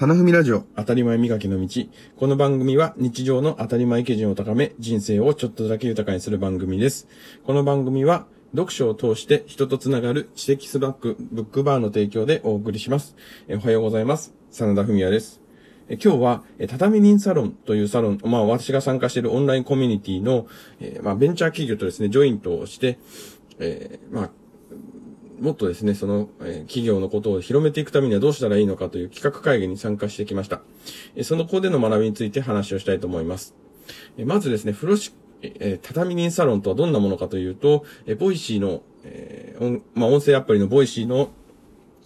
サナフミラジオ当たり前磨きの道。この番組は日常の当たり前基準を高め、人生をちょっとだけ豊かにする番組です。この番組は読書を通して人とつながる知的スバックブックバーの提供でお送りします。えおはようございます。真田文也です。え今日は、え畳人サロンというサロン、まあ私が参加しているオンラインコミュニティの、え、まあベンチャー企業とですね、ジョイントをして、え、まあもっとですね、その、え、企業のことを広めていくためにはどうしたらいいのかという企画会議に参加してきました。え、そこでの学びについて話をしたいと思います。え、まずですね、風呂敷、えー、畳み人サロンとはどんなものかというと、え、 Voicyの、えー、まあ、音声アプリの Voicyの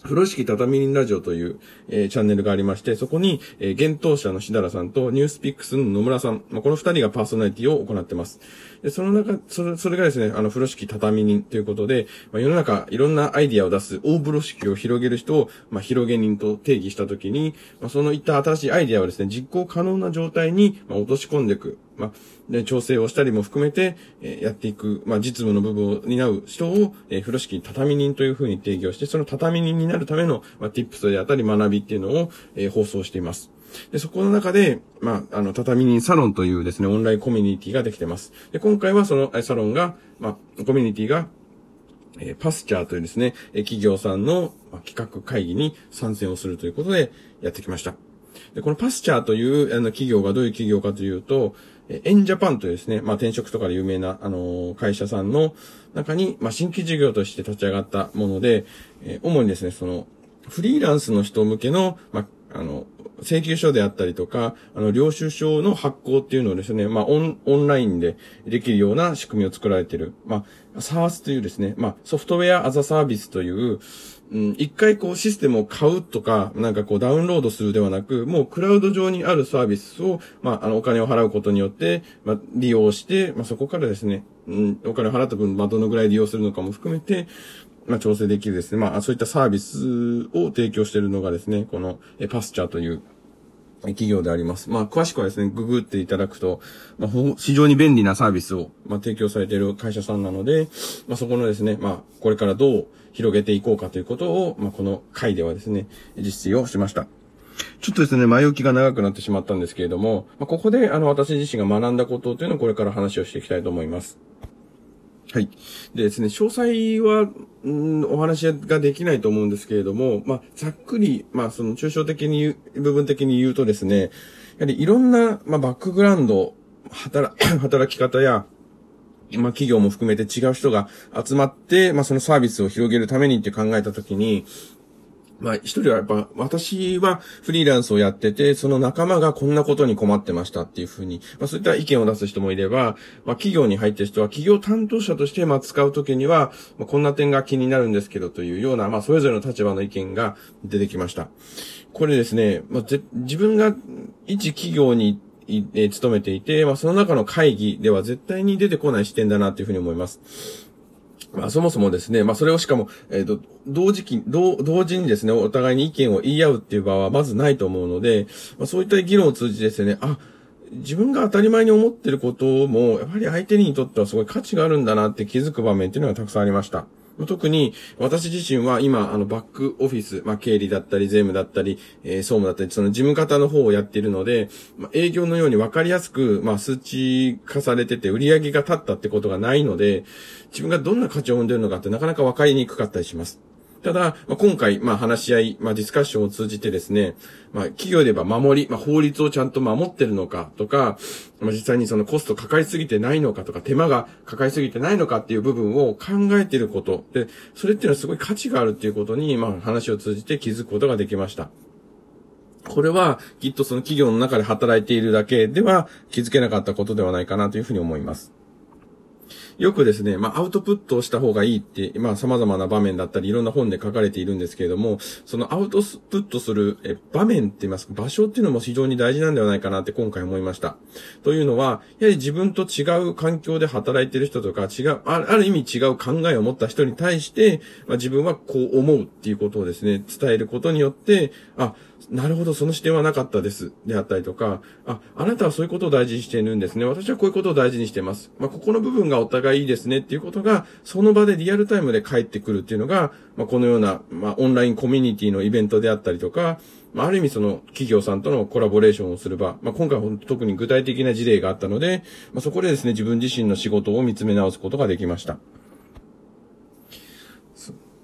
風呂敷畳み人ラジオという、えー、チャンネルがありまして、そこに、えー、幻冬舎の設楽さんと NewsPicks の野村さん、まあ、この二人がパーソナリティを行ってます。で、その中、それ、それがですね、あの、風呂敷畳人ということで、まあ、世の中いろんなアイディアを出す大風呂敷を広げる人を、まあ、広げ人と定義したときに、まあ、そのいった新しいアイディアをですね、実行可能な状態に、まあ、落とし込んでいく。まあ、で、調整をしたりも含めて、えー、やっていく、まあ、実務の部分を担う人を、えー、風呂敷畳人というふうに定義をして、その畳人になるための、まあ、tips であったり学びっていうのを、えー、放送しています。で、そこの中で、まあ、あの、畳人サロンというですね、オンラインコミュニティができてます。で、今回はそのサロンが、まあ、コミュニティが、えー、パスチャーというですね、え企業さんの、まあ、企画会議に参戦をするということでやってきました。で、このパスチャーというあの企業がどういう企業かというと、えエンジャパンというですね、まあ転職とかで有名な、あの会社さんの中に、まあ新規事業として立ち上がったもので、え主にですね、その、フリーランスの人向けの、まあ、あの、請求書であったりとか、あの、領収書の発行っていうのをですね、まあ、オン、オンラインでできるような仕組みを作られている。まあ、サースというですね、まあ、ソフトウェアアザサービスという、うん、一回こうシステムを買うとか、なんかこうダウンロードするではなく、もうクラウド上にあるサービスを、まあ、あの、お金を払うことによって、まあ、利用して、まあ、そこからですね、うん、お金を払った分、まあ、どのぐらい利用するのかも含めて、まあ、調整できるですね。まあ、そういったサービスを提供しているのがですね、この、え、パスチャーという企業であります。まあ、詳しくはですね、ググっていただくと、まあ、非常に便利なサービスを、まあ、提供されている会社さんなので、まあ、そこのですね、まあ、これからどう広げていこうかということを、まあ、この回ではですね、実施をしました。ちょっとですね、前置きが長くなってしまったんですけれども、まあ、ここで、あの、私自身が学んだことというのをこれから話をしていきたいと思います。はい。でですね、詳細は、うん、お話ができないと思うんですけれども、まあ、ざっくり、まあ、その抽象的に、部分的に言うとですね、やはりいろんな、まあ、バックグラウンド、働、働き方や、まあ、企業も含めて違う人が集まって、まあ、そのサービスを広げるためにって考えたときに、まあ、一人はやっぱ、私はフリーランスをやってて、その仲間がこんなことに困ってましたっていうふうに、まあ、そういった意見を出す人もいれば、まあ、企業に入ってる人は、企業担当者として、まあ、使うときには、まあ、こんな点が気になるんですけど、というような、まあ、それぞれの立場の意見が出てきました。これですね、まあ、自分が一企業にえ勤めていて、まあ、その中の会議では絶対に出てこない視点だなというふうに思います。まあ、そもそもですね、まあ、それをしかも、えっ、ー、と、同時期、同、同時にですね、お互いに意見を言い合うっていう場はまずないと思うので、まあ、そういった議論を通じてですね、あ、自分が当たり前に思ってることも、やはり相手にとってはすごい価値があるんだなって気づく場面っていうのがたくさんありました。特に私自身は今、あの、バックオフィス、まあ、経理だったり、税務だったり、えー、総務だったり、その事務方の方をやっているので、まあ、営業のように分かりやすく、まあ、数値化されてて、売り上げが立ったってことがないので、自分がどんな価値を生んでるのかってなかなか分かりにくかったりします。ただ、まあ、今回、まあ、話し合い、まあ、ディスカッションを通じてですね、まあ、企業で言えば守り、まあ、法律をちゃんと守ってるのかとか、まあ、実際にそのコストかかりすぎてないのかとか、手間がかかりすぎてないのかっていう部分を考えてること。で、それっていうのはすごい価値があるっていうことに、まあ、話を通じて気づくことができました。これは、きっとその企業の中で働いているだけでは気づけなかったことではないかなというふうに思います。よくですね、まあ、アウトプットをした方がいいって、まあ、様々な場面だったり、いろんな本で書かれているんですけれども、そのアウトプットするえ場面って言いますか、場所っていうのも非常に大事なんではないかなって今回思いました。というのは、やはり自分と違う環境で働いている人とか、違う、ある意味違う考えを持った人に対して、まあ、自分はこう思うっていうことをですね、伝えることによって、あ、なるほど、その視点はなかったです。であったりとか、あ、あなたはそういうことを大事にしているんですね。私はこういうことを大事にしています。まあ、ここの部分がお互いいいですねっていうことが、その場でリアルタイムで返ってくるっていうのが、まあ、このような、まあ、オンラインコミュニティのイベントであったりとか、まあ、ある意味その企業さんとのコラボレーションをする場、まあ、今回本当特に具体的な事例があったので、まあ、そこでですね、自分自身の仕事を見つめ直すことができました。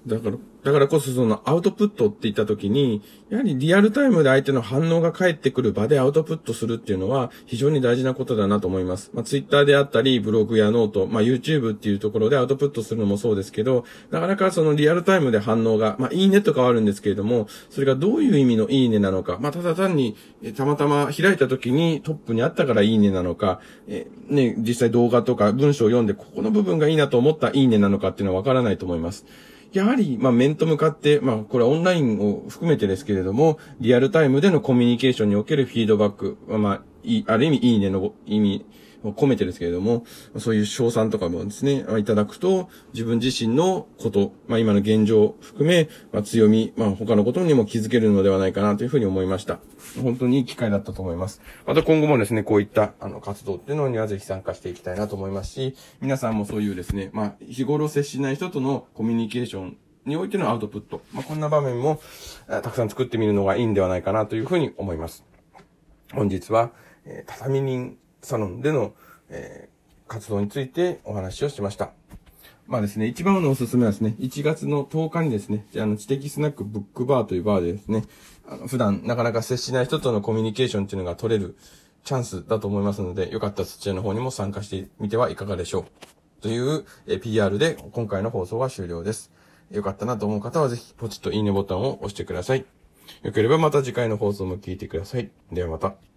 だから、だからこそそのアウトプットって言った時に、やはりリアルタイムで相手の反応が返ってくる場でアウトプットするっていうのは非常に大事なことだなと思います。まあ、ツイッターであったり、ブログや note、まあ、YouTube っていうところでアウトプットするのもそうですけど、なかなかそのリアルタイムで反応が、まあ、いいねとかはあるんですけれども、それがどういう意味のいいねなのか、まあ、ただ単に、たまたま開いた時にトップにあったからいいねなのか、えね、実際動画とか文章を読んでここの部分がいいなと思ったいいねなのかっていうのはわからないと思います。やはり、まあ、面と向かって、まあ、これはオンラインを含めてですけれども、リアルタイムでのコミュニケーションにおけるフィードバック、まあ、いいある意味、いいねの意味を込めてですけれども、そういう賞賛とかもですね、いただくと、自分自身のこと、まあ今の現状を含め、まあ強み、まあ他のことにも気づけるのではないかなというふうに思いました。本当にいい機会だったと思います。また今後もですね、こういったあの活動っていうのにはぜひ参加していきたいなと思いますし、皆さんもそういうですね、まあ日頃接しない人とのコミュニケーションにおいてのアウトプット。まあ、こんな場面も、たくさん作ってみるのがいいんではないかなというふうに思います。本日は、えー、畳人サロンでの、えー、活動についてお話をしました。まあですね、一番のおすすめはですね、1月の10日にですね、あの、知的スナックブックバーというバーでですね、あの、普段なかなか接しない人とのコミュニケーションっていうのが取れるチャンスだと思いますので、よかったらそちらの方にも参加してみてはいかがでしょう。という、え PR で今回の放送は終了です。よかったなと思う方はぜひポチッといいねボタンを押してください。よければまた次回の放送も聞いてください。ではまた。